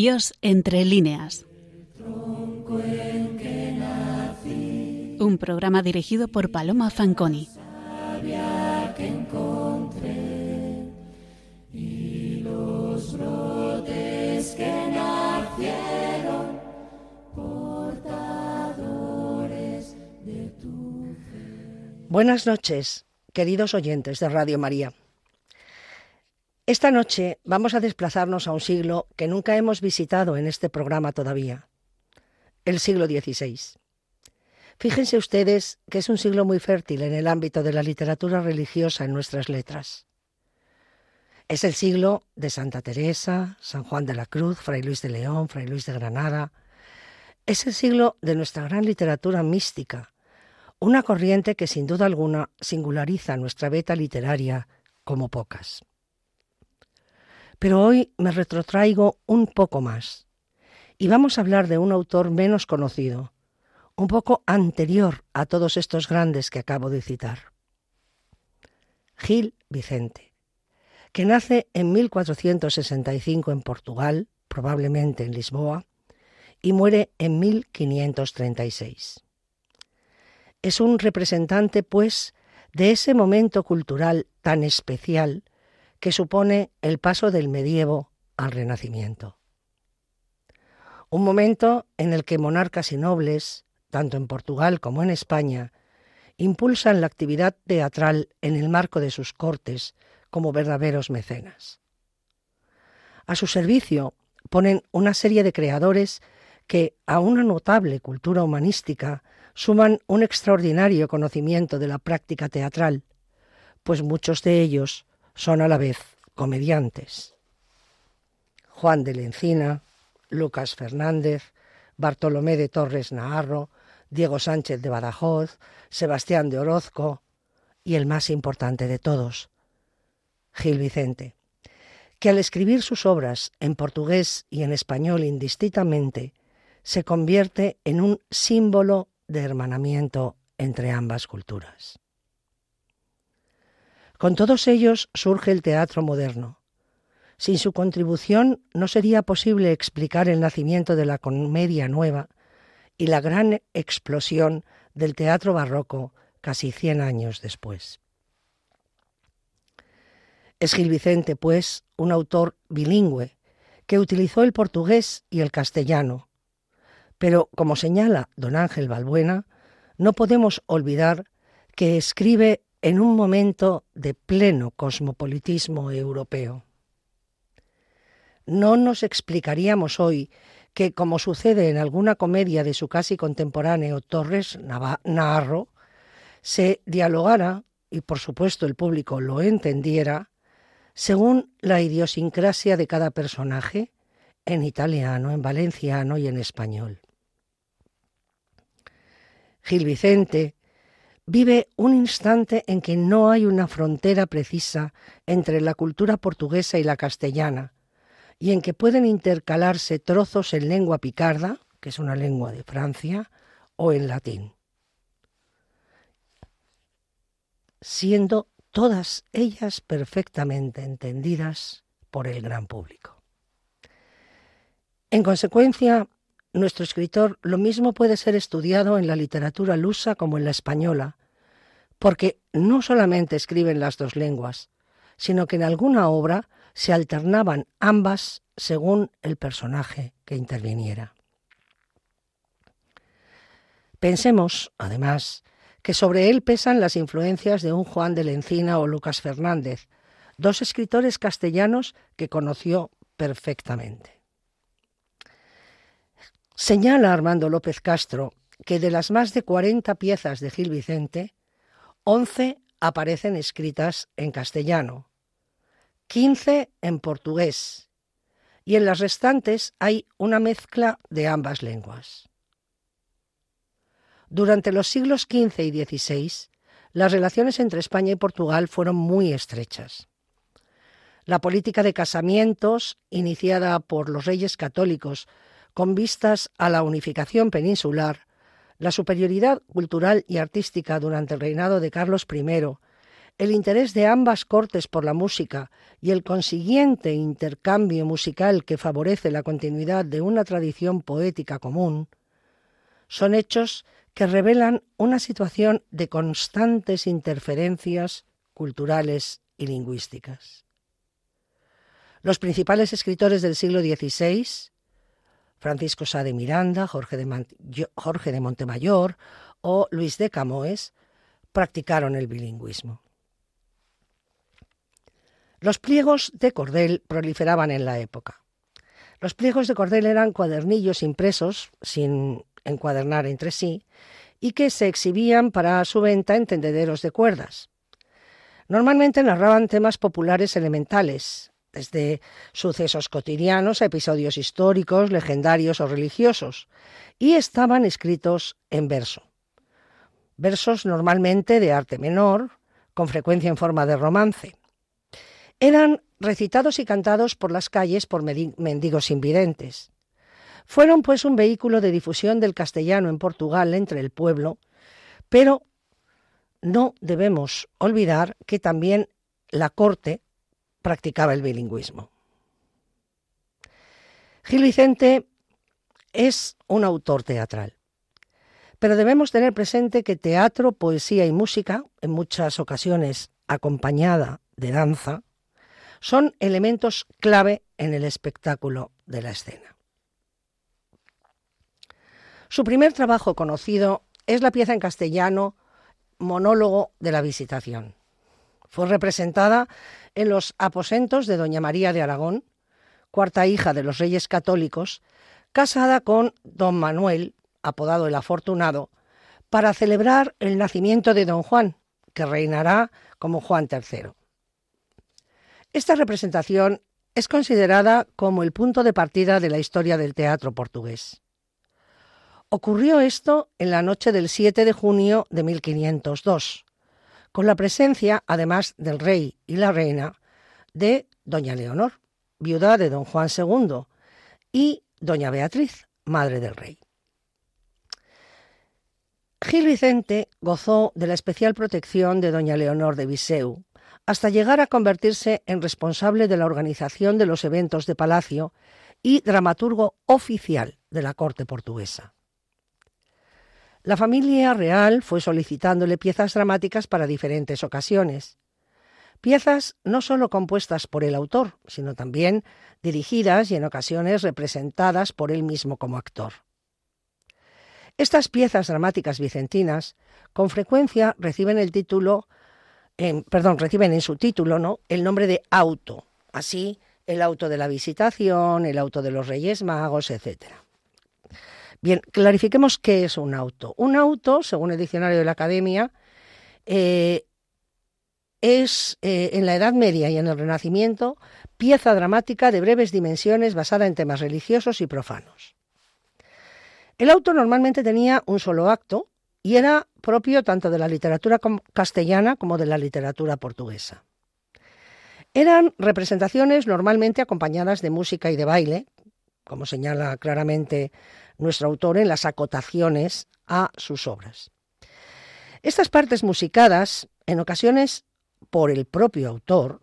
Dios entre líneas. Un programa dirigido por Paloma Fanconi. Buenas noches, queridos oyentes de Radio María. Esta noche vamos a desplazarnos a un siglo que nunca hemos visitado en este programa todavía, el siglo XVI. Fíjense ustedes que es un siglo muy fértil en el ámbito de la literatura religiosa en nuestras letras. Es el siglo de Santa Teresa, San Juan de la Cruz, Fray Luis de León, Fray Luis de Granada. Es el siglo de nuestra gran literatura mística, una corriente que sin duda alguna singulariza nuestra beta literaria como pocas. Pero hoy me retrotraigo un poco más y vamos a hablar de un autor menos conocido, un poco anterior a todos estos grandes que acabo de citar. Gil Vicente, que nace en 1465 en Portugal, probablemente en Lisboa, y muere en 1536. Es un representante, pues, de ese momento cultural tan especial que supone el paso del medievo al renacimiento. Un momento en el que monarcas y nobles, tanto en Portugal como en España, impulsan la actividad teatral en el marco de sus cortes como verdaderos mecenas. A su servicio ponen una serie de creadores que, a una notable cultura humanística, suman un extraordinario conocimiento de la práctica teatral, pues muchos de ellos son a la vez comediantes. Juan de la Encina, Lucas Fernández, Bartolomé de Torres Naharro, Diego Sánchez de Badajoz, Sebastián de Orozco y el más importante de todos, Gil Vicente, que al escribir sus obras en portugués y en español indistintamente, se convierte en un símbolo de hermanamiento entre ambas culturas. Con todos ellos surge el teatro moderno. Sin su contribución no sería posible explicar el nacimiento de la comedia nueva y la gran explosión del teatro barroco casi cien años después. Es Gil Vicente, pues, un autor bilingüe que utilizó el portugués y el castellano, pero, como señala don Ángel Balbuena, no podemos olvidar que escribe en un momento de pleno cosmopolitismo europeo. No nos explicaríamos hoy que, como sucede en alguna comedia de su casi contemporáneo Torres Navarro, se dialogara, y por supuesto el público lo entendiera, según la idiosincrasia de cada personaje, en italiano, en valenciano y en español. Gil Vicente vive un instante en que no hay una frontera precisa entre la cultura portuguesa y la castellana, y en que pueden intercalarse trozos en lengua picarda, que es una lengua de Francia, o en latín, siendo todas ellas perfectamente entendidas por el gran público. En consecuencia, nuestro escritor lo mismo puede ser estudiado en la literatura lusa como en la española, porque no solamente escribe en las dos lenguas, sino que en alguna obra se alternaban ambas según el personaje que interviniera. Pensemos, además, que sobre él pesan las influencias de un Juan de la Encina o Lucas Fernández, dos escritores castellanos que conoció perfectamente. Señala Armando López Castro que de las más de 40 piezas de Gil Vicente, 11 aparecen escritas en castellano, 15 en portugués y en las restantes hay una mezcla de ambas lenguas. Durante los siglos XV y XVI, las relaciones entre España y Portugal fueron muy estrechas. La política de casamientos, iniciada por los reyes católicos con vistas a la unificación peninsular, la superioridad cultural y artística durante el reinado de Carlos I el interés de ambas cortes por la música y el consiguiente intercambio musical que favorece la continuidad de una tradición poética común, son hechos que revelan una situación de constantes interferencias culturales y lingüísticas. Los principales escritores del siglo XVI, Francisco Sá de Miranda, Jorge de, Montemayor o Luis de Camoes, practicaron el bilingüismo. Los pliegos de cordel proliferaban en la época. Los pliegos de cordel eran cuadernillos impresos, sin encuadernar entre sí, y que se exhibían para su venta en tendederos de cuerdas. Normalmente narraban temas populares elementales, desde sucesos cotidianos a episodios históricos, legendarios o religiosos, y estaban escritos en verso. Versos normalmente de arte menor, con frecuencia en forma de romance. Eran recitados y cantados por las calles por mendigos invidentes. Fueron pues un vehículo de difusión del castellano en Portugal entre el pueblo, pero no debemos olvidar que también la corte practicaba el bilingüismo. Gil Vicente es un autor teatral, pero debemos tener presente que teatro, poesía y música, en muchas ocasiones acompañada de danza, son elementos clave en el espectáculo de la escena. Su primer trabajo conocido es la pieza en castellano Monólogo de la Visitación. Fue representada en los aposentos de Doña María de Aragón, cuarta hija de los reyes católicos, casada con don Manuel, apodado el Afortunado, para celebrar el nacimiento de don Juan, que reinará como Juan III. Esta representación es considerada como el punto de partida de la historia del teatro portugués. Ocurrió esto en la noche del 7 de junio de 1502, con la presencia, además del rey y la reina, de doña Leonor, viuda de don Juan II, y doña Beatriz, madre del rey. Gil Vicente gozó de la especial protección de doña Leonor de Viseu, hasta llegar a convertirse en responsable de la organización de los eventos de palacio y dramaturgo oficial de la corte portuguesa. La familia real fue solicitándole piezas dramáticas para diferentes ocasiones. Piezas no solo compuestas por el autor, sino también dirigidas y en ocasiones representadas por él mismo como actor. Estas piezas dramáticas vicentinas con frecuencia reciben el título perdón, reciben en su título ¿no? el nombre de auto, así el auto de la visitación, el auto de los Reyes Magos, etc. Bien, clarifiquemos qué es un auto. Un auto, según el diccionario de la Academia, eh, es eh, en la Edad Media y en el Renacimiento pieza dramática de breves dimensiones basada en temas religiosos y profanos. El auto normalmente tenía un solo acto, y era propio tanto de la literatura castellana como de la literatura portuguesa. Eran representaciones normalmente acompañadas de música y de baile, como señala claramente nuestro autor en las acotaciones a sus obras. Estas partes musicadas, en ocasiones por el propio autor,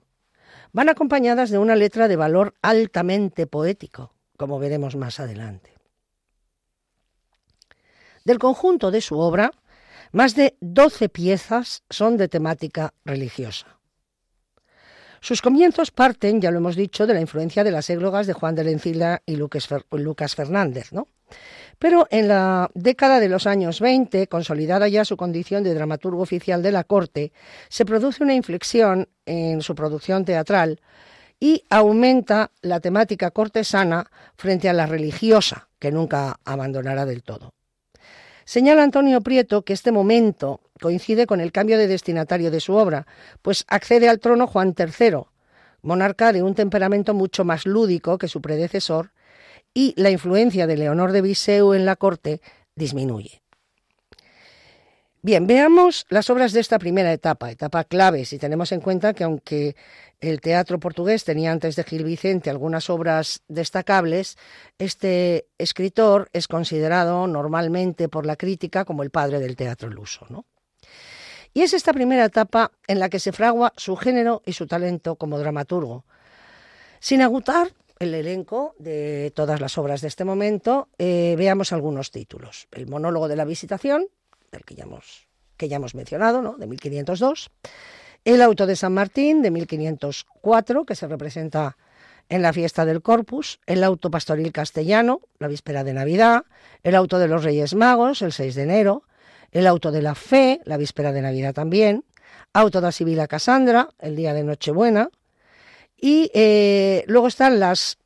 van acompañadas de una letra de valor altamente poético, como veremos más adelante. Del conjunto de su obra, más de 12 piezas son de temática religiosa. Sus comienzos parten, ya lo hemos dicho, de la influencia de las églogas de Juan de la Encina y Lucas Fernández, ¿no? Pero en la década de los años 20, consolidada ya su condición de dramaturgo oficial de la corte, se produce una inflexión en su producción teatral y aumenta la temática cortesana frente a la religiosa, que nunca abandonará del todo. Señala Antonio Prieto que este momento coincide con el cambio de destinatario de su obra, pues accede al trono Juan III, monarca de un temperamento mucho más lúdico que su predecesor, y la influencia de Leonor de Viseu en la corte disminuye. Bien, veamos las obras de esta primera etapa, etapa clave, si tenemos en cuenta que aunque el teatro portugués tenía antes de Gil Vicente algunas obras destacables, este escritor es considerado normalmente por la crítica como el padre del teatro luso. Y es esta primera etapa en la que se fragua su género y su talento como dramaturgo. Sin agotar el elenco de todas las obras de este momento, eh, veamos algunos títulos. El monólogo de la visitación, del que ya hemos, mencionado, ¿no? de 1502. El auto de San Martín, de 1504, que se representa en la fiesta del Corpus, el auto pastoril castellano, la víspera de Navidad, el auto de los Reyes Magos, el 6 de enero, el auto de la fe, la víspera de Navidad también, auto da Sibila Casandra, el día de Nochebuena, y eh, luego están las,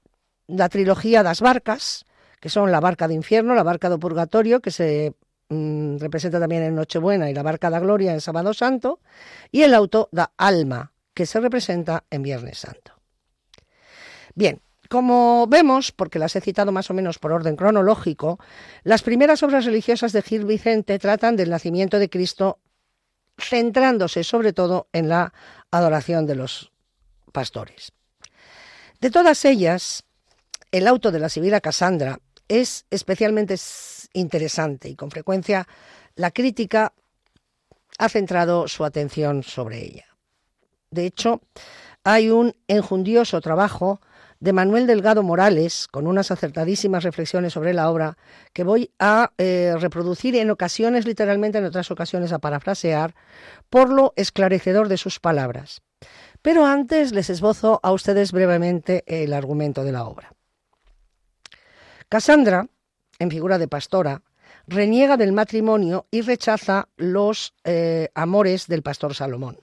la trilogía das barcas, que son la barca de infierno, la barca de purgatorio, que se mm, representa también en Nochebuena, y la barca da gloria en Sábado Santo, y el auto da alma, que se representa en Viernes Santo. Bien, como vemos, porque las he citado más o menos por orden cronológico, las primeras obras religiosas de Gil Vicente tratan del nacimiento de Cristo centrándose sobre todo en la adoración de los pastores. De todas ellas, el auto de la Sibila Cassandra es especialmente interesante y con frecuencia la crítica ha centrado su atención sobre ella. De hecho, hay un enjundioso trabajo de Manuel Delgado Morales, con unas acertadísimas reflexiones sobre la obra, que voy a eh, reproducir en ocasiones literalmente, en otras ocasiones a parafrasear, por lo esclarecedor de sus palabras. Pero antes les esbozo a ustedes brevemente el argumento de la obra. Cassandra, en figura de pastora, reniega del matrimonio y rechaza los eh, amores del pastor Salomón,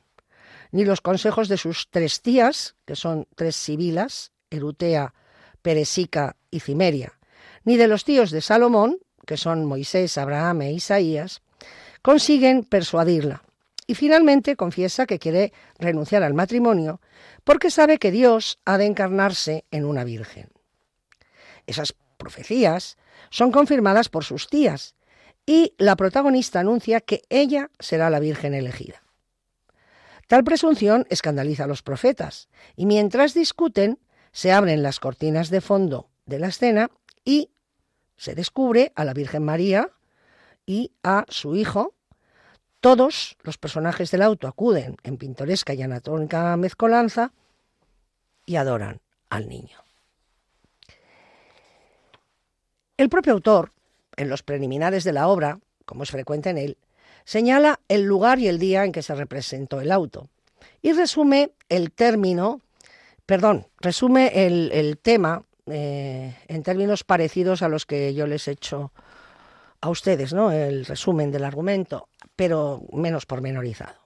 ni los consejos de sus tres tías, que son tres sibilas, Erutea, Peresica y Cimeria, ni de los tíos de Salomón, que son Moisés, Abraham e Isaías, consiguen persuadirla. Y finalmente confiesa que quiere renunciar al matrimonio porque sabe que Dios ha de encarnarse en una virgen. Esas profecías son confirmadas por sus tías y la protagonista anuncia que ella será la virgen elegida. Tal presunción escandaliza a los profetas y mientras discuten se abren las cortinas de fondo de la escena y se descubre a la Virgen María y a su hijo. Todos los personajes del auto acuden en pintoresca y anatómica mezcolanza y adoran al niño. El propio autor, en los preliminares de la obra, como es frecuente en él, señala el lugar y el día en que se representó el auto y resume el término perdón, resume el, tema eh, en términos parecidos a los que yo les he hecho a ustedes, ¿no? El resumen del argumento, pero menos pormenorizado.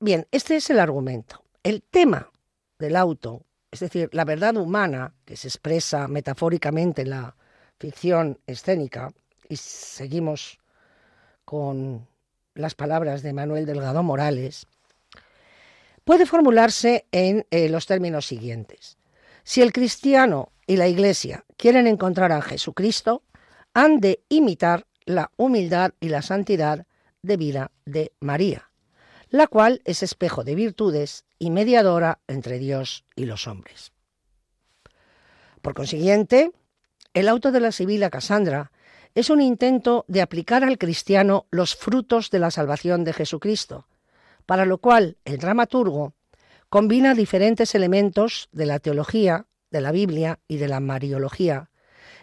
Bien, este es el argumento. El tema del auto, es decir, la verdad humana que se expresa metafóricamente en la ficción escénica, y seguimos con las palabras de Manuel Delgado Morales, puede formularse en eh, los términos siguientes. Si el cristiano y la Iglesia quieren encontrar a Jesucristo, han de imitar la humildad y la santidad de vida de María, la cual es espejo de virtudes y mediadora entre Dios y los hombres. Por consiguiente, el auto de la Sibila Casandra es un intento de aplicar al cristiano los frutos de la salvación de Jesucristo, para lo cual el dramaturgo combina diferentes elementos de la teología, de la Biblia y de la Mariología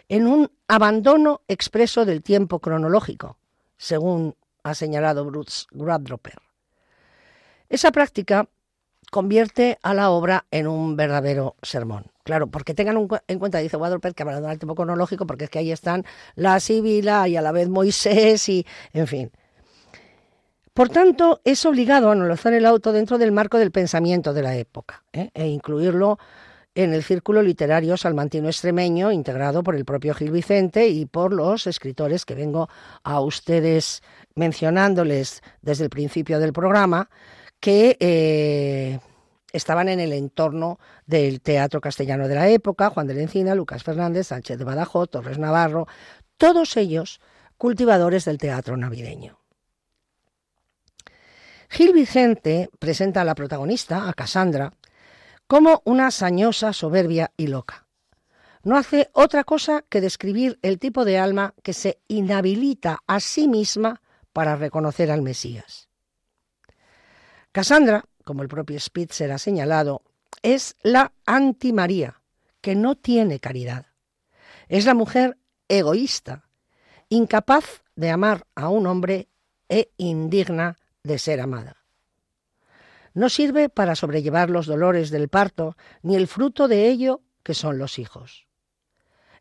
en un abandono expreso del tiempo cronológico, según ha señalado Bruce Gradroper. Esa práctica convierte a la obra en un verdadero sermón. Claro, porque tengan en cuenta, dice Gradroper, que abandona el tiempo cronológico, porque es que ahí están la Sibila y a la vez Moisés y, en fin, por tanto, es obligado analizar el auto dentro del marco del pensamiento de la época ¿eh? e incluirlo en el círculo literario salmantino extremeño integrado por el propio Gil Vicente y por los escritores que vengo a ustedes mencionándoles desde el principio del programa, que eh, estaban en el entorno del teatro castellano de la época, Juan de la Encina, Lucas Fernández, Sánchez de Badajoz, Torres Navarro, todos ellos cultivadores del teatro navideño. Gil Vicente presenta a la protagonista, a Cassandra, como una sañosa, soberbia y loca. No hace otra cosa que describir el tipo de alma que se inhabilita a sí misma para reconocer al Mesías. Cassandra, como el propio Spitzer ha señalado, es la anti-María, que no tiene caridad. Es la mujer egoísta, incapaz de amar a un hombre e indigna de ser amada. No sirve para sobrellevar los dolores del parto, ni el fruto de ello que son los hijos.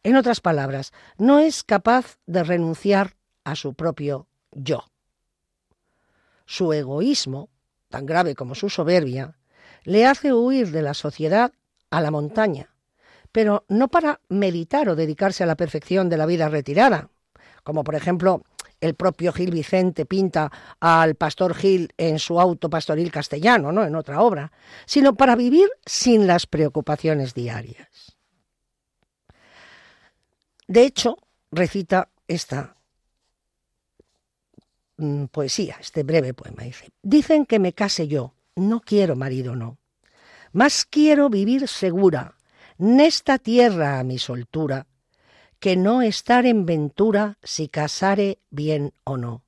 En otras palabras, no es capaz de renunciar a su propio yo. Su egoísmo, tan grave como su soberbia, le hace huir de la sociedad a la montaña, pero no para meditar o dedicarse a la perfección de la vida retirada, como por ejemplo el propio Gil Vicente pinta al pastor Gil en su auto pastoril castellano, ¿no? en otra obra, sino para vivir sin las preocupaciones diarias. De hecho, recita esta mm, poesía, este breve poema, dice, dicen que me case yo, no quiero marido, no, más quiero vivir segura, nesta tierra a mi soltura, que no estar en ventura si casare bien o no.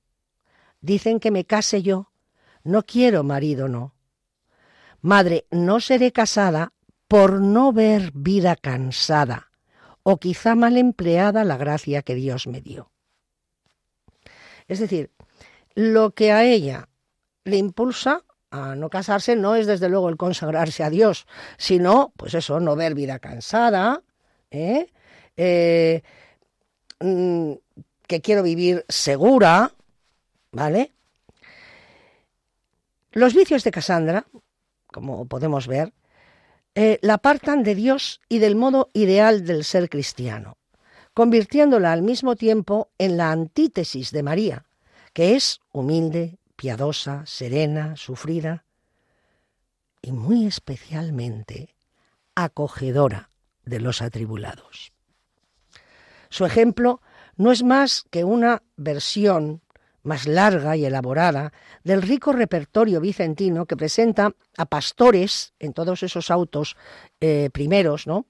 Dicen que me case yo, no quiero marido, no. Madre, no seré casada por no ver vida cansada, o quizá mal empleada la gracia que Dios me dio. Es decir, lo que a ella le impulsa a no casarse no es desde luego el consagrarse a Dios, sino, pues eso, no ver vida cansada, ¿eh? Eh, mm, que quiero vivir segura, ¿vale? Los vicios de Casandra, como podemos ver, eh, la apartan de Dios y del modo ideal del ser cristiano, convirtiéndola al mismo tiempo en la antítesis de María, que es humilde, piadosa, serena, sufrida y muy especialmente acogedora de los atribulados. Su ejemplo no es más que una versión más larga y elaborada del rico repertorio vicentino que presenta a pastores en todos esos autos eh, primeros, ¿no?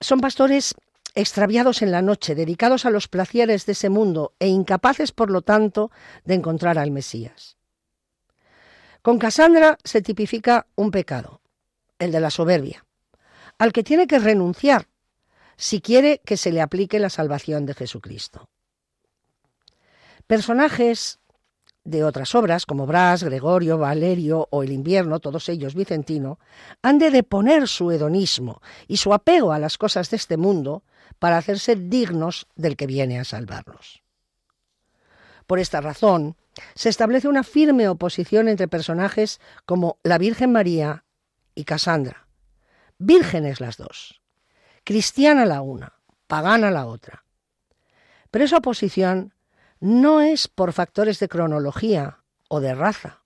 Son pastores extraviados en la noche, dedicados a los placeres de ese mundo e incapaces, por lo tanto, de encontrar al Mesías. Con Casandra se tipifica un pecado, el de la soberbia, al que tiene que renunciar si quiere que se le aplique la salvación de Jesucristo. Personajes de otras obras, como Brás, Gregorio, Valerio o El invierno, todos ellos Vicentino, han de deponer su hedonismo y su apego a las cosas de este mundo para hacerse dignos del que viene a salvarnos. Por esta razón, se establece una firme oposición entre personajes como la Virgen María y Casandra, vírgenes las dos, cristiana la una, pagana la otra. Pero esa oposición no es por factores de cronología o de raza,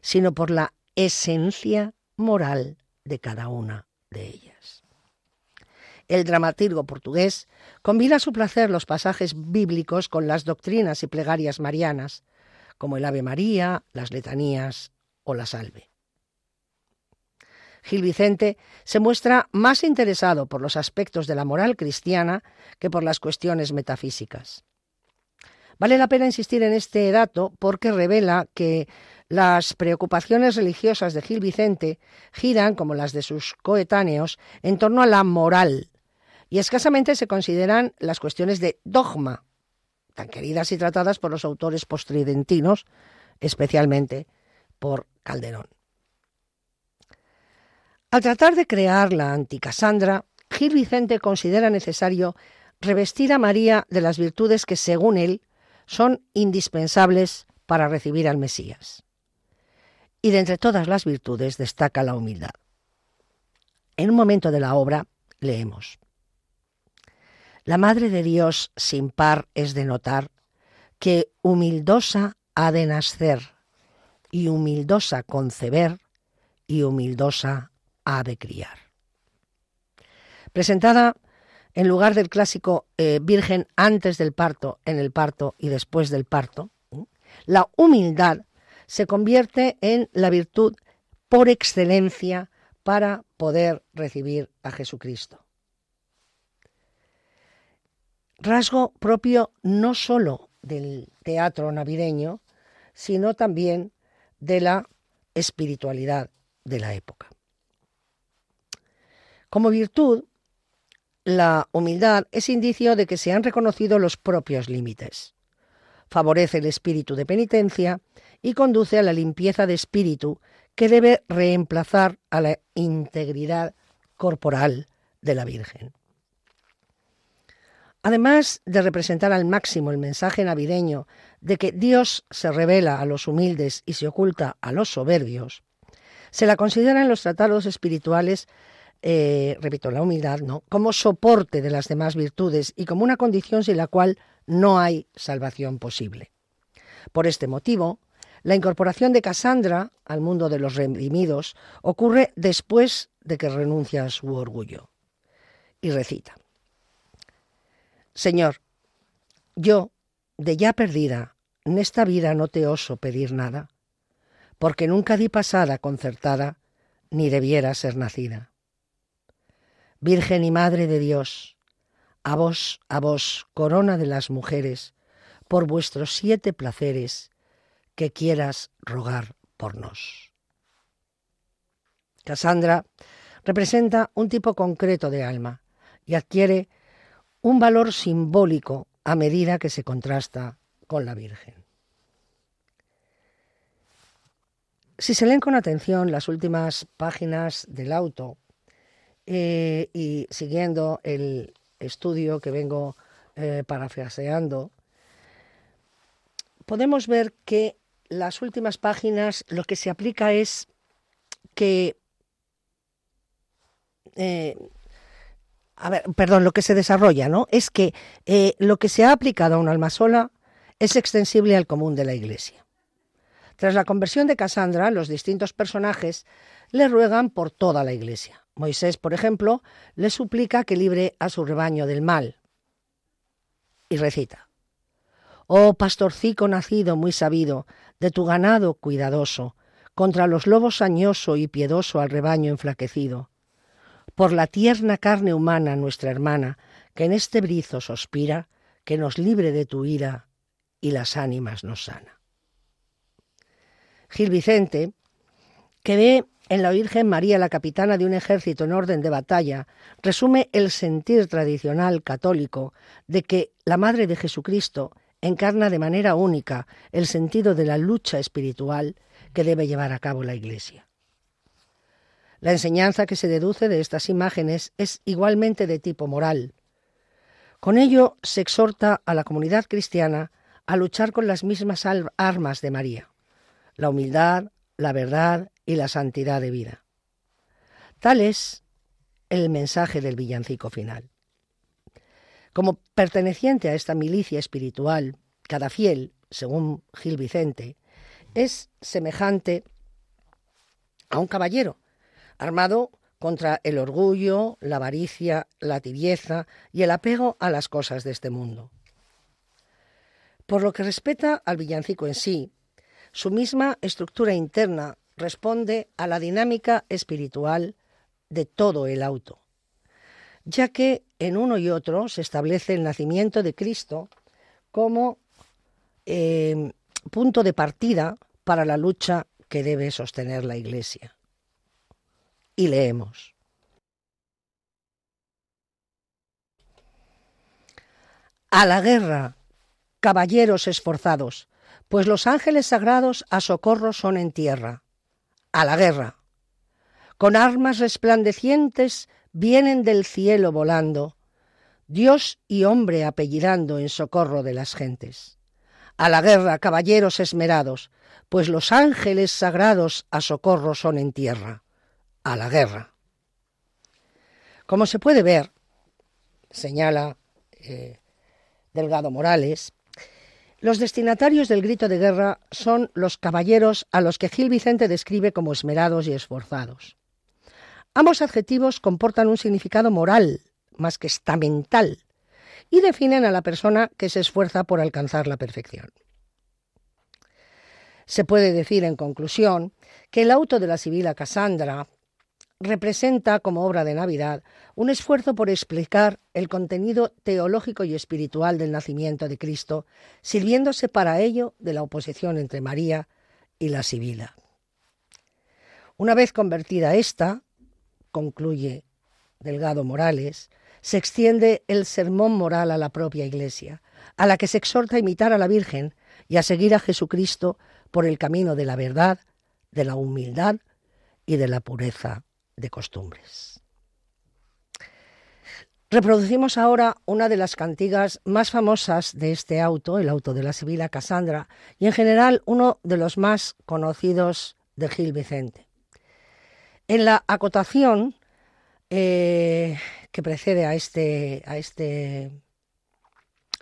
sino por la esencia moral de cada una de ellas. El dramaturgo portugués combina a su placer los pasajes bíblicos con las doctrinas y plegarias marianas, como el Ave María, las letanías o la Salve. Gil Vicente se muestra más interesado por los aspectos de la moral cristiana que por las cuestiones metafísicas. Vale la pena insistir en este dato porque revela que las preocupaciones religiosas de Gil Vicente giran, como las de sus coetáneos, en torno a la moral y escasamente se consideran las cuestiones de dogma, tan queridas y tratadas por los autores postridentinos, especialmente por Calderón. Al tratar de crear la anticasandra, Gil Vicente considera necesario revestir a María de las virtudes que, según él, son indispensables para recibir al Mesías. Y de entre todas las virtudes destaca la humildad. En un momento de la obra leemos. La Madre de Dios sin par es de notar que humildosa ha de nacer y humildosa conceber y humildosa ha de criar. Presentada en lugar del clásico eh, Virgen antes del parto, en el parto y después del parto, la humildad se convierte en la virtud por excelencia para poder recibir a Jesucristo. Rasgo propio no sólo del teatro navideño, sino también de la espiritualidad de la época. Como virtud, la humildad es indicio de que se han reconocido los propios límites. Favorece el espíritu de penitencia y conduce a la limpieza de espíritu que debe reemplazar a la integridad corporal de la Virgen. Además de representar al máximo el mensaje navideño de que Dios se revela a los humildes y se oculta a los soberbios, se la considera en los tratados espirituales, eh, repito, la humildad, ¿no? como soporte de las demás virtudes y como una condición sin la cual no hay salvación posible. Por este motivo, la incorporación de Casandra al mundo de los redimidos ocurre después de que renuncia a su orgullo. Y recita. Señor, yo, de ya perdida, en esta vida no te oso pedir nada, porque nunca di pasada concertada, ni debiera ser nacida. Virgen y Madre de Dios, a vos, a vos, corona de las mujeres, por vuestros siete placeres, que quieras rogar por nos. Casandra representa un tipo concreto de alma y adquiere un valor simbólico a medida que se contrasta con la Virgen. Si se leen con atención las últimas páginas del auto eh, y siguiendo el estudio que vengo eh, parafraseando, podemos ver que las últimas páginas lo que se aplica es que eh, a ver, perdón, lo que se desarrolla, ¿no? Es que lo que se ha aplicado a un alma sola es extensible al común de la Iglesia. Tras la conversión de Casandra, los distintos personajes le ruegan por toda la Iglesia. Moisés, por ejemplo, le suplica que libre a su rebaño del mal. Y recita, Oh pastorcico nacido muy sabido, de tu ganado cuidadoso, contra los lobos añoso y piedoso al rebaño enflaquecido, por la tierna carne humana, nuestra hermana, que en este brizo sospira, que nos libre de tu ira y las ánimas nos sana. Gil Vicente, que ve en la Virgen María la capitana de un ejército en orden de batalla, resume el sentir tradicional católico de que la Madre de Jesucristo encarna de manera única el sentido de la lucha espiritual que debe llevar a cabo la Iglesia. La enseñanza que se deduce de estas imágenes es igualmente de tipo moral. Con ello se exhorta a la comunidad cristiana a luchar con las mismas armas de María, la humildad, la verdad y la santidad de vida. Tal es el mensaje del villancico final. Como perteneciente a esta milicia espiritual, cada fiel, según Gil Vicente, es semejante a un caballero armado contra el orgullo, la avaricia, la tibieza y el apego a las cosas de este mundo. Por lo que respecta al villancico en sí, su misma estructura interna responde a la dinámica espiritual de todo el auto, ya que en uno y otro se establece el nacimiento de Cristo como eh, punto de partida para la lucha que debe sostener la Iglesia y leemos. A la guerra, caballeros esforzados, pues los ángeles sagrados a socorro son en tierra. A la guerra. Con armas resplandecientes vienen del cielo volando, Dios y hombre apellidando en socorro de las gentes. A la guerra, caballeros esmerados, pues los ángeles sagrados a socorro son en tierra a la guerra. Como se puede ver, señala eh, Delgado Morales, los destinatarios del grito de guerra son los caballeros a los que Gil Vicente describe como esmerados y esforzados. Ambos adjetivos comportan un significado moral más que estamental y definen a la persona que se esfuerza por alcanzar la perfección. Se puede decir, en conclusión, que el auto de la Sibila Cassandra representa, como obra de Navidad, un esfuerzo por explicar el contenido teológico y espiritual del nacimiento de Cristo, sirviéndose para ello de la oposición entre María y la Sibila. Una vez convertida esta, concluye Delgado Morales, se extiende el sermón moral a la propia Iglesia, a la que se exhorta a imitar a la Virgen y a seguir a Jesucristo por el camino de la verdad, de la humildad y de la pureza de costumbres. Reproducimos ahora una de las cantigas más famosas de este auto, el auto de la Sibila Cassandra, y en general uno de los más conocidos de Gil Vicente. En la acotación eh, que precede a este, a este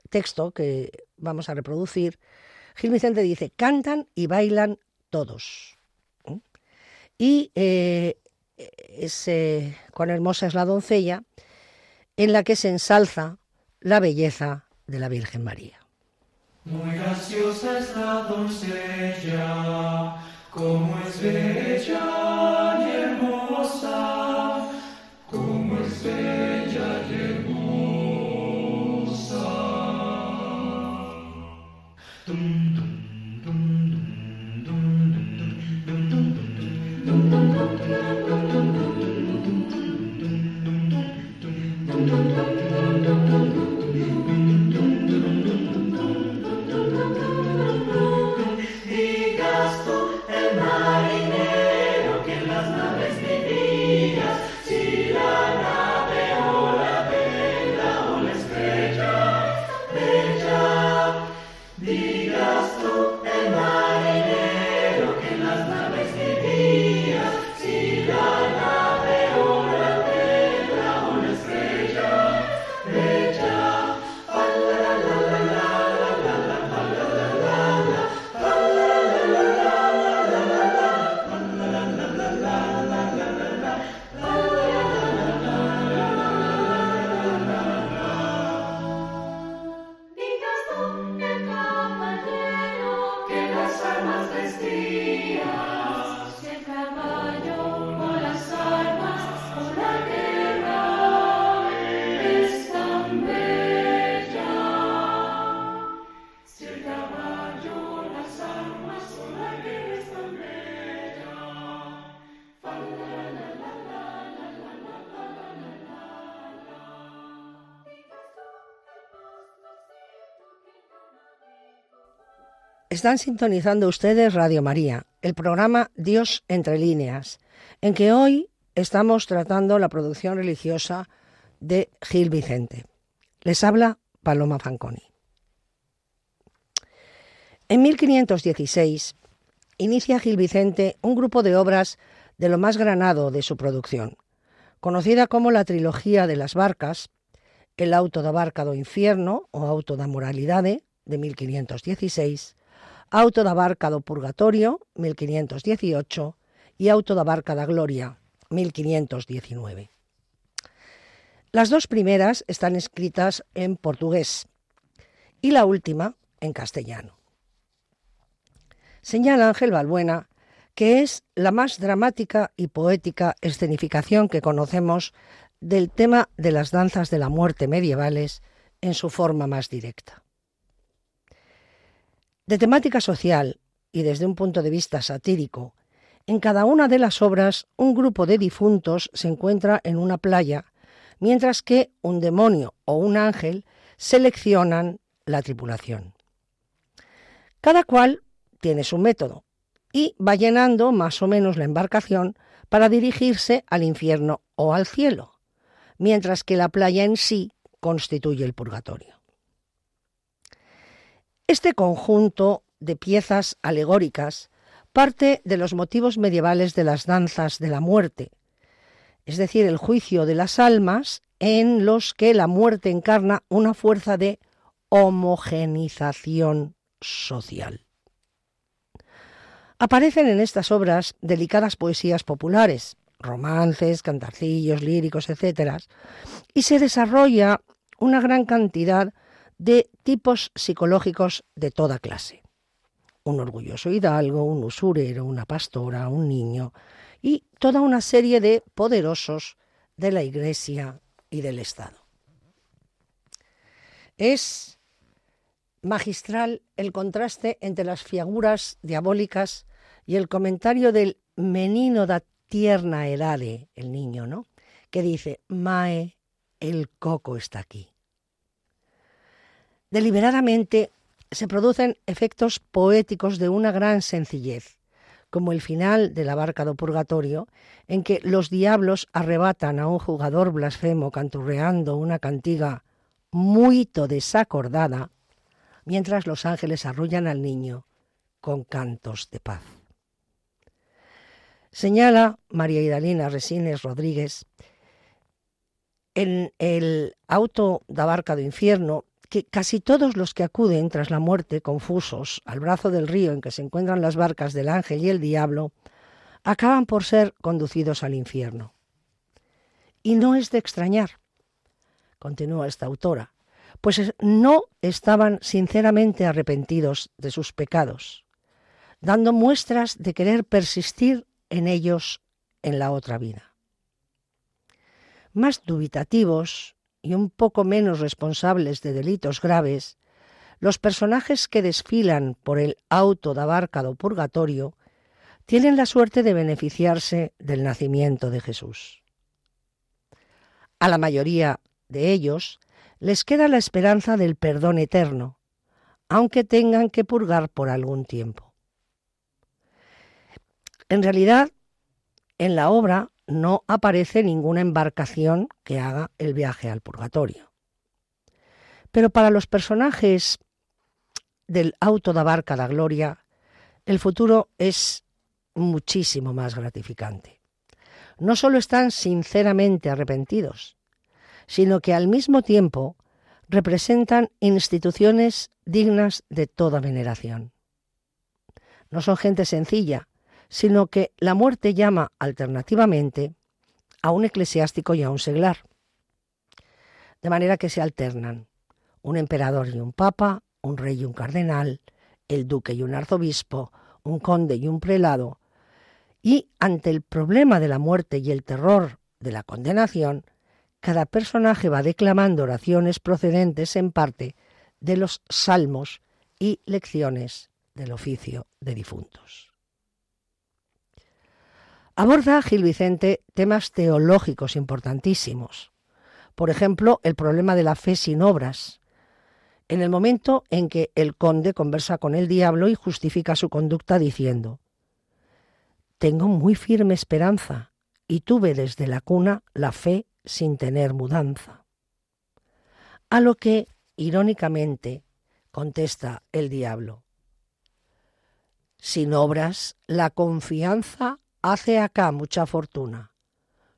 texto que vamos a reproducir, Gil Vicente dice, cantan y bailan todos. ¿Mm? Y eh, es, cuán hermosa es la doncella, en la que se ensalza la belleza de la Virgen María. Muy graciosa es la doncella, como es bella y hermosa, como es bella Thank you. Están sintonizando ustedes Radio María, el programa Dios entre líneas, en que hoy estamos tratando la producción religiosa de Gil Vicente. Les habla Paloma Fanconi. En 1516 inicia Gil Vicente un grupo de obras de lo más granado de su producción, conocida como la trilogía de las barcas, el auto da barca do infierno o auto da moralidade de 1516, Auto da Barca do Purgatorio, 1518, y Auto da Barca da Gloria, 1519. Las dos primeras están escritas en portugués y la última en castellano. Señala Ángel Balbuena que es la más dramática y poética escenificación que conocemos del tema de las danzas de la muerte medievales en su forma más directa. De temática social y desde un punto de vista satírico, en cada una de las obras un grupo de difuntos se encuentra en una playa, mientras que un demonio o un ángel seleccionan la tripulación. Cada cual tiene su método y va llenando más o menos la embarcación para dirigirse al infierno o al cielo, mientras que la playa en sí constituye el purgatorio. Este conjunto de piezas alegóricas parte de los motivos medievales de las danzas de la muerte, es decir, el juicio de las almas en los que la muerte encarna una fuerza de homogenización social. Aparecen en estas obras delicadas poesías populares, romances, cantarcillos, líricos, etc., y se desarrolla una gran cantidad de tipos psicológicos de toda clase. un orgulloso hidalgo, un usurero, una pastora, un niño y toda una serie de poderosos de la Iglesia y del Estado. Es magistral el contraste entre las figuras diabólicas y el comentario del menino da tierna edade, el niño, ¿no? Que dice, Mae, el coco está aquí. Deliberadamente se producen efectos poéticos de una gran sencillez, como el final de la do purgatorio, en que los diablos arrebatan a un jugador blasfemo canturreando una cantiga muy desacordada, mientras los ángeles arrullan al niño con cantos de paz. Señala María Idalina Resines Rodríguez en el auto da barca do infierno que casi todos los que acuden tras la muerte, confusos, al brazo del río en que se encuentran las barcas del ángel y el diablo, acaban por ser conducidos al infierno. Y no es de extrañar, continúa esta autora, pues no estaban sinceramente arrepentidos de sus pecados, dando muestras de querer persistir en ellos en la otra vida. Más dubitativos, y un poco menos responsables de delitos graves, los personajes que desfilan por el auto de abarcado purgatorio tienen la suerte de beneficiarse del nacimiento de Jesús. A la mayoría de ellos les queda la esperanza del perdón eterno, aunque tengan que purgar por algún tiempo. En realidad, en la obra no aparece ninguna embarcación que haga el viaje al purgatorio. Pero para los personajes del auto da barca la gloria, el futuro es muchísimo más gratificante. No solo están sinceramente arrepentidos, sino que al mismo tiempo representan instituciones dignas de toda veneración. No son gente sencilla, sino que la muerte llama alternativamente a un eclesiástico y a un seglar. De manera que se alternan un emperador y un papa, un rey y un cardenal, el duque y un arzobispo, un conde y un prelado, y ante el problema de la muerte y el terror de la condenación, cada personaje va declamando oraciones procedentes en parte de los salmos y lecciones del oficio de difuntos. Aborda Gil Vicente temas teológicos importantísimos. Por ejemplo, el problema de la fe sin obras. En el momento en que el conde conversa con el diablo y justifica su conducta diciendo, Tengo muy firme esperanza y tuve desde la cuna la fe sin tener mudanza. A lo que, irónicamente, contesta el diablo, Sin obras, la confianza hace acá mucha fortuna.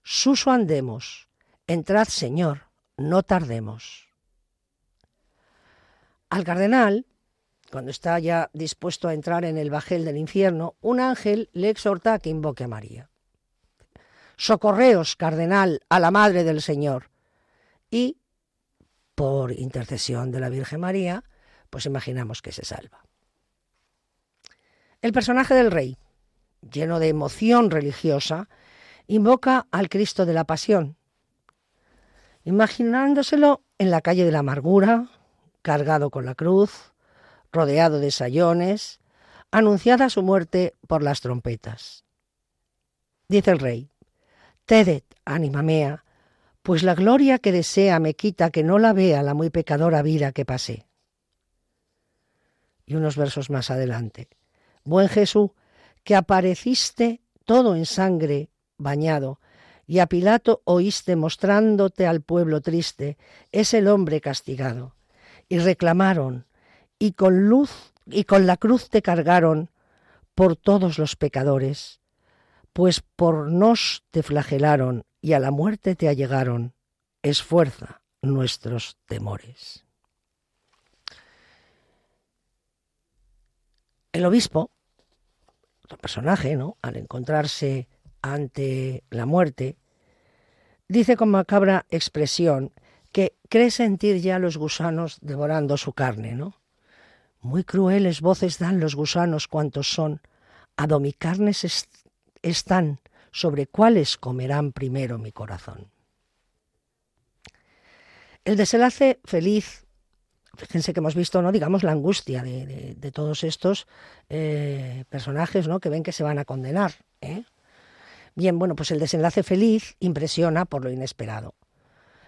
Suso andemos, entrad Señor, no tardemos. Al cardenal, cuando está ya dispuesto a entrar en el bajel del infierno, un ángel le exhorta a que invoque a María. Socorreos, cardenal, a la Madre del Señor. Y, por intercesión de la Virgen María, pues imaginamos que se salva. El personaje del rey, lleno de emoción religiosa, invoca al Cristo de la Pasión, imaginándoselo en la calle de la amargura, cargado con la cruz, rodeado de sayones, anunciada su muerte por las trompetas. Dice el rey, Tedet, ánima mea, pues la gloria que desea me quita que no la vea la muy pecadora vida que pasé. Y unos versos más adelante. Buen Jesús, que apareciste todo en sangre bañado, y a Pilato oíste mostrándote al pueblo triste, es el hombre castigado. Y reclamaron, y con luz y con la cruz te cargaron por todos los pecadores, pues por nos te flagelaron y a la muerte te allegaron, esfuerza nuestros temores. El obispo personaje, ¿no? Al encontrarse ante la muerte, dice con macabra expresión que cree sentir ya los gusanos devorando su carne, ¿no? Muy crueles voces dan los gusanos cuantos son, a domicarnes están, sobre cuáles comerán primero mi corazón. El desenlace feliz, fíjense que hemos visto, ¿no? digamos, la angustia de, todos estos eh, personajes ¿no? que ven que se van a condenar. ¿eh? Bien, bueno, pues el desenlace feliz impresiona por lo inesperado.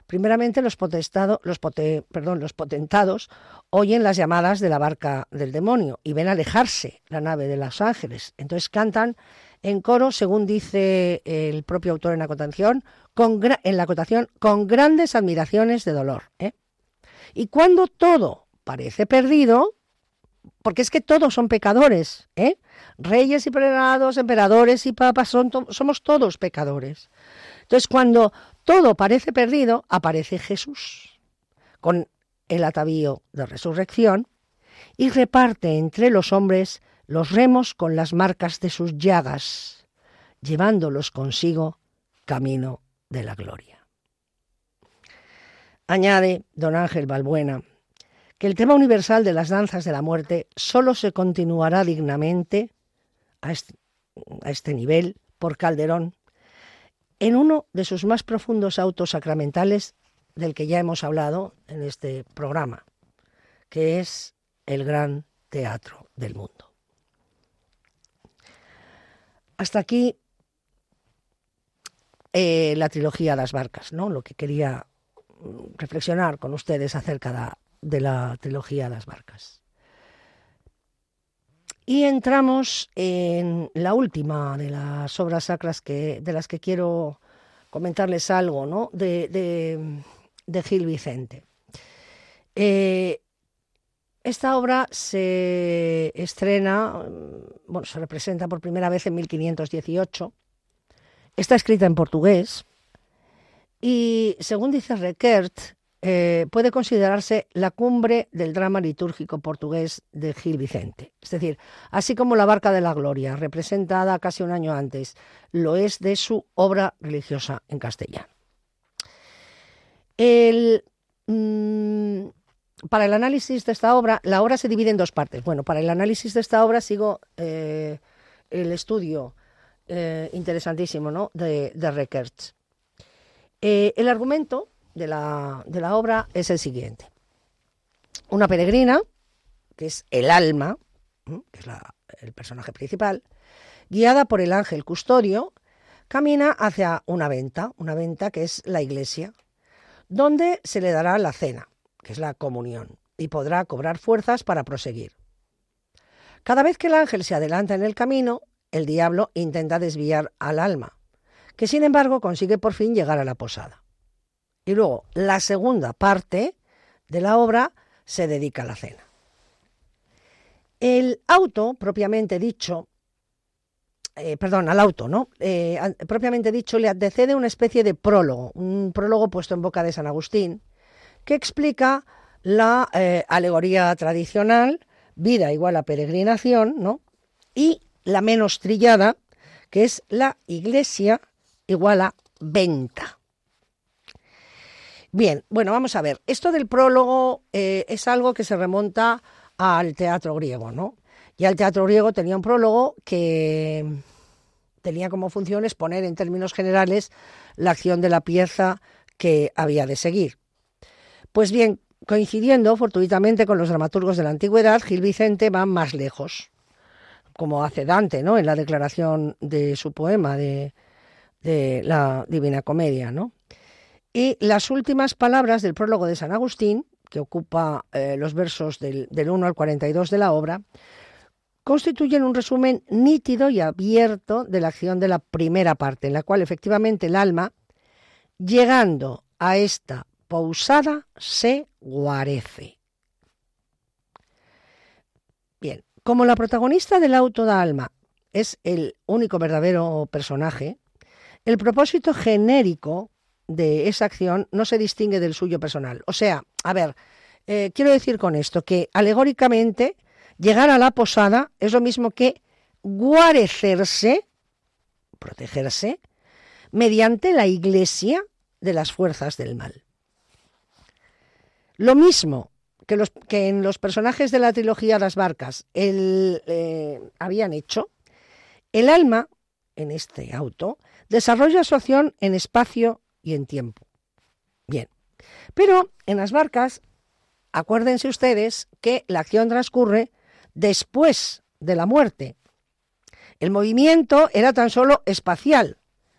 Primeramente los, perdón, los potentados oyen las llamadas de la barca del demonio y ven alejarse la nave de los ángeles. Entonces cantan en coro, según dice el propio autor en la acotación, con, en la acotación, con grandes admiraciones de dolor. ¿eh? Y cuando todo parece perdido, porque es que todos son pecadores, ¿eh? reyes y plenados, emperadores y papas, somos todos pecadores. Entonces, cuando todo parece perdido, aparece Jesús con el atavío de resurrección y reparte entre los hombres los remos con las marcas de sus llagas, llevándolos consigo camino de la gloria. Añade don Ángel Balbuena que el tema universal de las danzas de la muerte solo se continuará dignamente a este, nivel por Calderón en uno de sus más profundos autos sacramentales del que ya hemos hablado en este programa, que es el gran teatro del mundo. Hasta aquí eh, la trilogía Las Barcas, ¿no? Lo que quería reflexionar con ustedes acerca de la trilogía Las Barcas. Y entramos en la última de las obras sacras que, de las que quiero comentarles algo, ¿no? De, Gil Vicente. Eh, esta obra se estrena, bueno, se representa por primera vez en 1518. Está escrita en portugués y, según dice Requert, eh, puede considerarse la cumbre del drama litúrgico portugués de Gil Vicente. Es decir, así como La Barca de la Gloria, representada casi un año antes, lo es de su obra religiosa en castellano. Mm, para el análisis de esta obra, la obra se divide en dos partes. Bueno, para el análisis de esta obra sigo eh, el estudio eh, interesantísimo ¿no? de, de el argumento de la, obra es el siguiente. Una peregrina, que es el alma, que es el personaje principal, guiada por el ángel custodio, camina hacia una venta, una venta que es la iglesia, donde se le dará la cena, que es la comunión, y podrá cobrar fuerzas para proseguir. Cada vez que el ángel se adelanta en el camino, el diablo intenta desviar al alma, que sin embargo consigue por fin llegar a la posada. Y luego la segunda parte de la obra se dedica a la cena. El auto, propiamente dicho, eh, perdón, al auto, ¿no? Eh, propiamente dicho, le antecede una especie de prólogo, un prólogo puesto en boca de San Agustín, que explica la eh, alegoría tradicional, vida igual a peregrinación, ¿no? Y la menos trillada, que es la iglesia igual a venta. Bien, bueno, vamos a ver. Esto del prólogo eh, es algo que se remonta al teatro griego, ¿no? Y al teatro griego tenía un prólogo que tenía como función exponer en términos generales la acción de la pieza que había de seguir. Pues bien, coincidiendo fortuitamente con los dramaturgos de la antigüedad, Gil Vicente va más lejos, como hace Dante, ¿no? En la declaración de su poema de, de la Divina Comedia, ¿no? Y las últimas palabras del prólogo de San Agustín, que ocupa eh, los versos del, 1 al 42 de la obra, constituyen un resumen nítido y abierto de la acción de la primera parte, en la cual efectivamente el alma, llegando a esta pausada, se guarece. Bien, como la protagonista del auto de alma es el único verdadero personaje, el propósito genérico de esa acción no se distingue del suyo personal. O sea, a ver, eh, quiero decir con esto que alegóricamente llegar a la posada es lo mismo que guarecerse, protegerse, mediante la iglesia de las fuerzas del mal. Lo mismo que, en los personajes de la trilogía Las Barcas el, eh, habían hecho, el alma, en este auto, desarrolla su acción en espacio y en tiempo. Bien, pero en las barcas, acuérdense ustedes que la acción transcurre después de la muerte. El movimiento era tan solo espacial,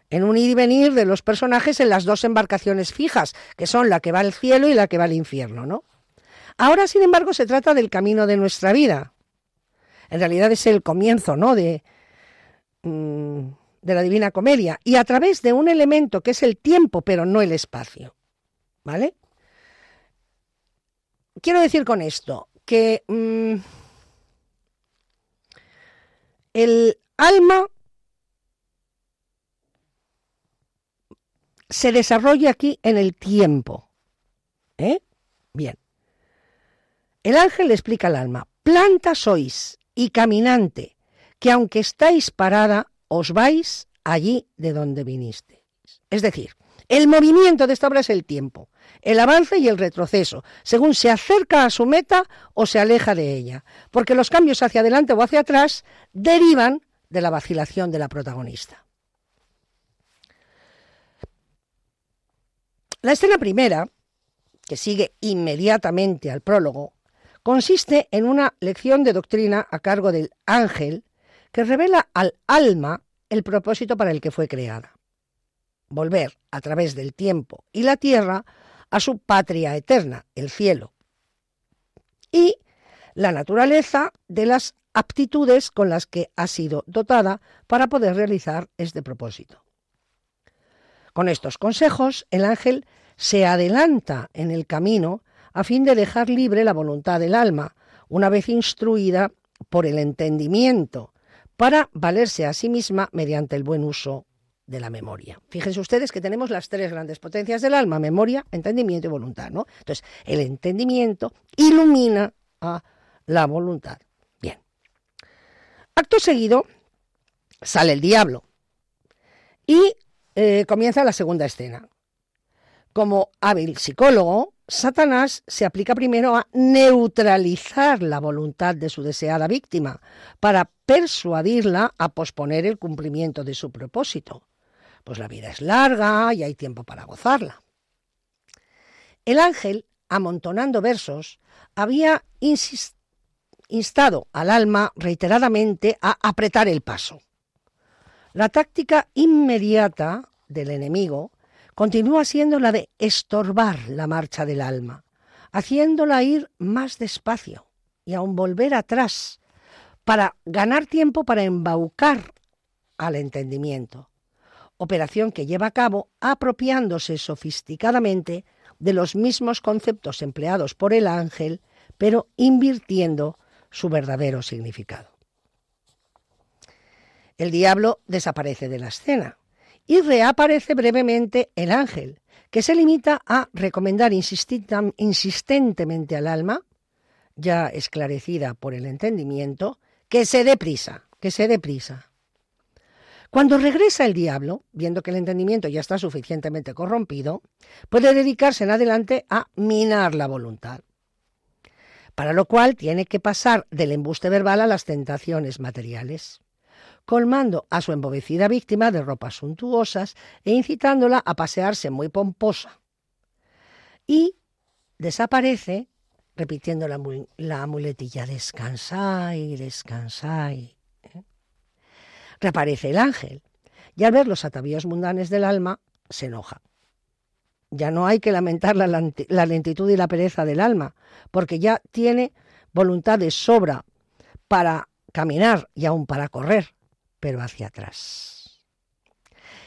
en un ir y venir de los personajes en las dos embarcaciones fijas, que son la que va al cielo y la que va al infierno, ¿no? Ahora, sin embargo, se trata del camino de nuestra vida. En realidad es el comienzo, ¿no? De, mm, de la Divina Comedia. Y a través de un elemento que es el tiempo, pero no el espacio. ¿Vale? Quiero decir con esto que mm, el alma se desarrolla aquí en el tiempo. ¿Eh? Bien. El ángel le explica al alma, planta sois y caminante, que aunque estáis parada, os vais allí de donde vinisteis. Es decir, el movimiento de esta obra es el tiempo, el avance y el retroceso, según se acerca a su meta o se aleja de ella, porque los cambios hacia adelante o hacia atrás derivan de la vacilación de la protagonista. La escena primera, que sigue inmediatamente al prólogo, consiste en una lección de doctrina a cargo del ángel que revela al alma el propósito para el que fue creada. Volver a través del tiempo y la tierra a su patria eterna, el cielo. Y la naturaleza de las aptitudes con las que ha sido dotada para poder realizar este propósito. Con estos consejos, el ángel se adelanta en el camino a fin de dejar libre la voluntad del alma, una vez instruida por el entendimiento, para valerse a sí misma mediante el buen uso de la memoria. Fíjense ustedes que tenemos las tres grandes potencias del alma, memoria, entendimiento y voluntad, ¿no? Entonces, el entendimiento ilumina a la voluntad. Bien. Acto seguido, sale el diablo y eh, comienza la segunda escena. Como hábil psicólogo, Satanás se aplica primero a neutralizar la voluntad de su deseada víctima para persuadirla a posponer el cumplimiento de su propósito. Pues la vida es larga y hay tiempo para gozarla. El ángel, amontonando versos, había instado al alma reiteradamente a apretar el paso. La táctica inmediata del enemigo continúa siendo la de estorbar la marcha del alma, haciéndola ir más despacio y aún volver atrás para ganar tiempo para embaucar al entendimiento, operación que lleva a cabo apropiándose sofisticadamente de los mismos conceptos empleados por el ángel, pero invirtiendo su verdadero significado. El diablo desaparece de la escena, y reaparece brevemente el ángel, que se limita a recomendar insistentemente al alma, ya esclarecida por el entendimiento, que se dé prisa, que se dé prisa. Cuando regresa el diablo, viendo que el entendimiento ya está suficientemente corrompido, puede dedicarse en adelante a minar la voluntad, para lo cual tiene que pasar del embuste verbal a las tentaciones materiales colmando a su embobecida víctima de ropas suntuosas e incitándola a pasearse muy pomposa. Y desaparece repitiendo la, la muletilla descansai, descansai. ¿eh? Reaparece el ángel y al ver los atavíos mundanes del alma se enoja. Ya no hay que lamentar la, la lentitud y la pereza del alma, porque ya tiene voluntad de sobra para caminar y aún para correr pero hacia atrás.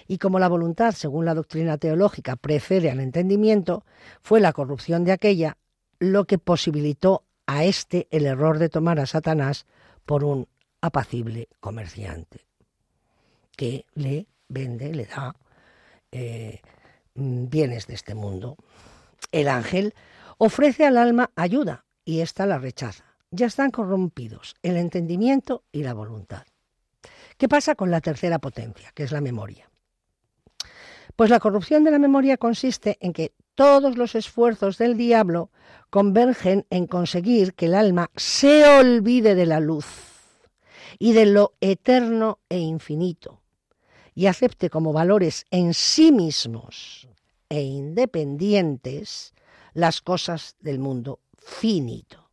Y como la voluntad, según la doctrina teológica, precede al entendimiento, fue la corrupción de aquella lo que posibilitó a éste el error de tomar a Satanás por un apacible comerciante, que le vende, le da eh, bienes de este mundo. El ángel ofrece al alma ayuda y ésta la rechaza. Ya están corrompidos el entendimiento y la voluntad. ¿Qué pasa con la tercera potencia, que es la memoria? Pues la corrupción de la memoria consiste en que todos los esfuerzos del diablo convergen en conseguir que el alma se olvide de la luz y de lo eterno e infinito y acepte como valores en sí mismos e independientes las cosas del mundo finito.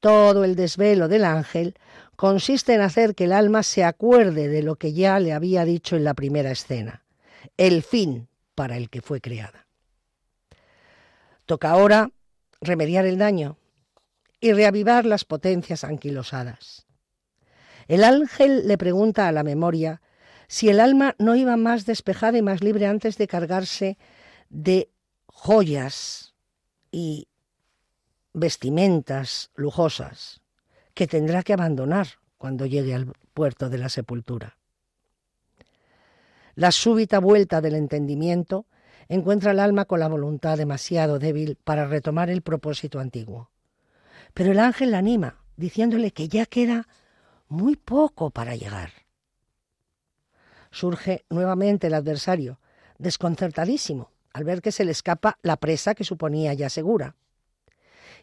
Todo el desvelo del ángel consiste en hacer que el alma se acuerde de lo que ya le había dicho en la primera escena, el fin para el que fue creada. Toca ahora remediar el daño y reavivar las potencias anquilosadas. El ángel le pregunta a la memoria si el alma no iba más despejada y más libre antes de cargarse de joyas y vestimentas lujosas que tendrá que abandonar cuando llegue al puerto de la sepultura. La súbita vuelta del entendimiento encuentra al alma con la voluntad demasiado débil para retomar el propósito antiguo. Pero el ángel la anima, diciéndole que ya queda muy poco para llegar. Surge nuevamente el adversario, desconcertadísimo, al ver que se le escapa la presa que suponía ya segura.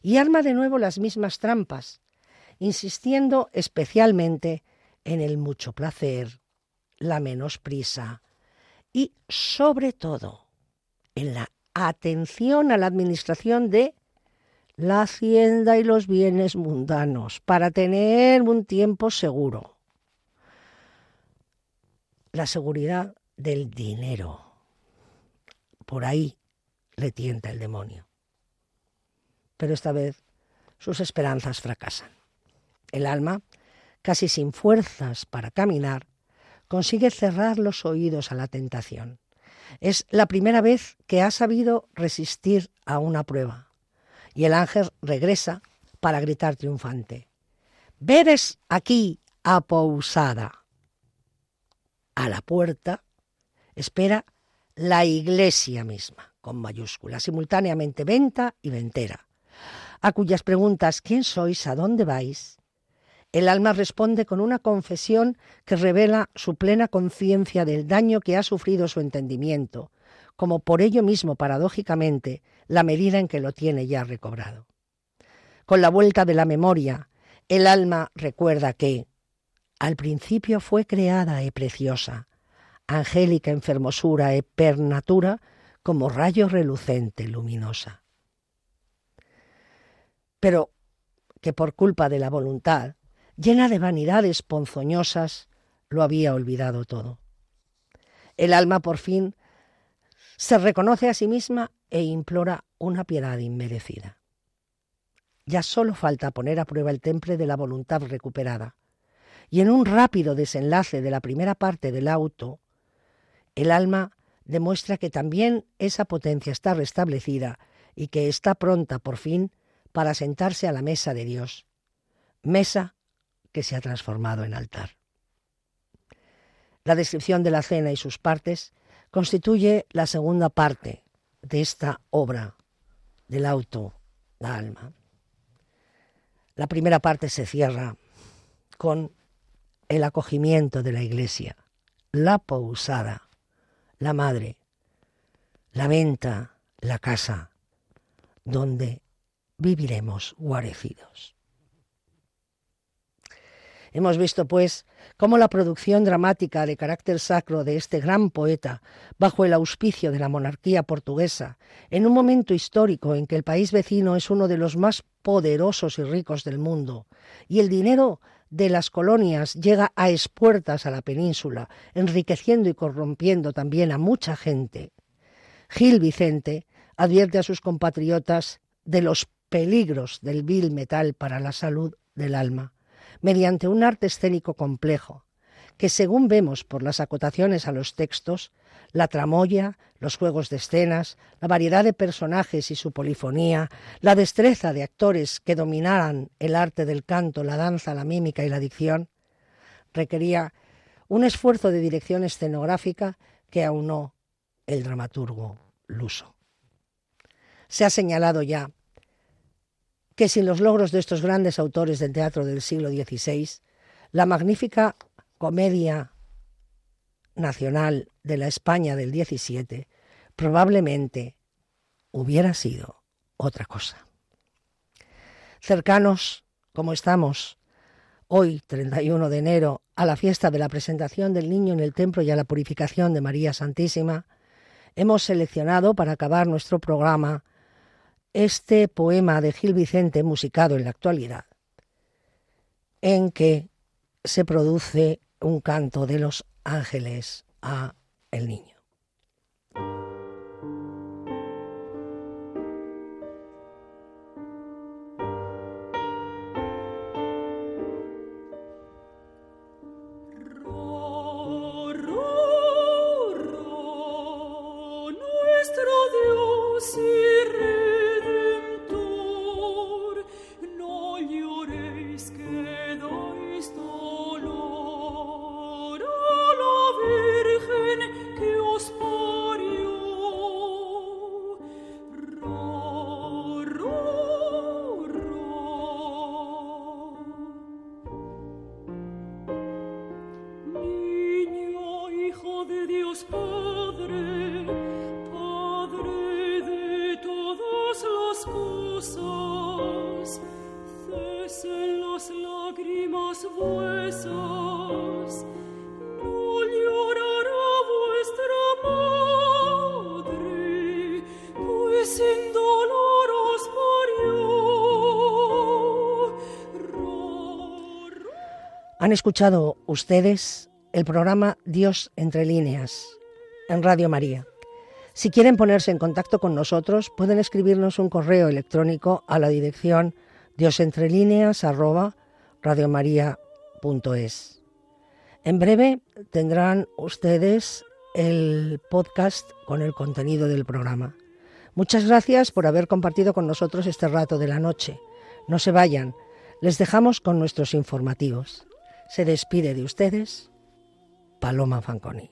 Y arma de nuevo las mismas trampas, insistiendo especialmente en el mucho placer, la menos prisa y, sobre todo, en la atención a la administración de la hacienda y los bienes mundanos para tener un tiempo seguro. La seguridad del dinero. Por ahí le tienta el demonio. Pero esta vez sus esperanzas fracasan. El alma, casi sin fuerzas para caminar, consigue cerrar los oídos a la tentación. Es la primera vez que ha sabido resistir a una prueba. Y el ángel regresa para gritar triunfante. Veres aquí apousada. A la puerta espera la iglesia misma, con mayúscula, simultáneamente venta y ventera, a cuyas preguntas ¿quién sois? ¿A dónde vais? El alma responde con una confesión que revela su plena conciencia del daño que ha sufrido su entendimiento, como por ello mismo, paradójicamente, la medida en que lo tiene ya recobrado. Con la vuelta de la memoria, el alma recuerda que al principio fue creada e preciosa, angélica en fermosura e per natura, como rayo relucente luminosa. Pero que por culpa de la voluntad llena de vanidades ponzoñosas, lo había olvidado todo. El alma por fin se reconoce a sí misma e implora una piedad inmerecida. Ya solo falta poner a prueba el temple de la voluntad recuperada. Y en un rápido desenlace de la primera parte del auto, el alma demuestra que también esa potencia está restablecida y que está pronta por fin para sentarse a la mesa de Dios, mesa que se ha transformado en altar. La descripción de la cena y sus partes constituye la segunda parte de esta obra del auto, la alma. La primera parte se cierra con el acogimiento de la iglesia, la pousada, la madre, la venta, la casa, donde viviremos guarecidos. Hemos visto, pues, cómo la producción dramática de carácter sacro de este gran poeta, bajo el auspicio de la monarquía portuguesa, en un momento histórico en que el país vecino es uno de los más poderosos y ricos del mundo, y el dinero de las colonias llega a espuertas a la península, enriqueciendo y corrompiendo también a mucha gente. Gil Vicente advierte a sus compatriotas de los peligros del vil metal para la salud del alma mediante un arte escénico complejo, que según vemos por las acotaciones a los textos, la tramoya, los juegos de escenas, la variedad de personajes y su polifonía, la destreza de actores que dominaran el arte del canto, la danza, la mímica y la dicción, requería un esfuerzo de dirección escenográfica que aunó el dramaturgo luso. Se ha señalado ya que sin los logros de estos grandes autores del teatro del siglo XVI, la magnífica comedia nacional de la España del XVII probablemente hubiera sido otra cosa. Cercanos como estamos hoy, 31 de enero, a la fiesta de la presentación del niño en el templo y a la purificación de María Santísima, hemos seleccionado para acabar nuestro programa este poema de Gil Vicente musicado en la actualidad, en que se produce un canto de los ángeles a el niño. Han escuchado ustedes el programa Dios entre líneas en Radio María. Si quieren ponerse en contacto con nosotros, pueden escribirnos un correo electrónico a la dirección diosentrelíneas@radiomaria.es. En breve tendrán ustedes el podcast con el contenido del programa. Muchas gracias por haber compartido con nosotros este rato de la noche. No se vayan, les dejamos con nuestros informativos. Se despide de ustedes Paloma Fanconi.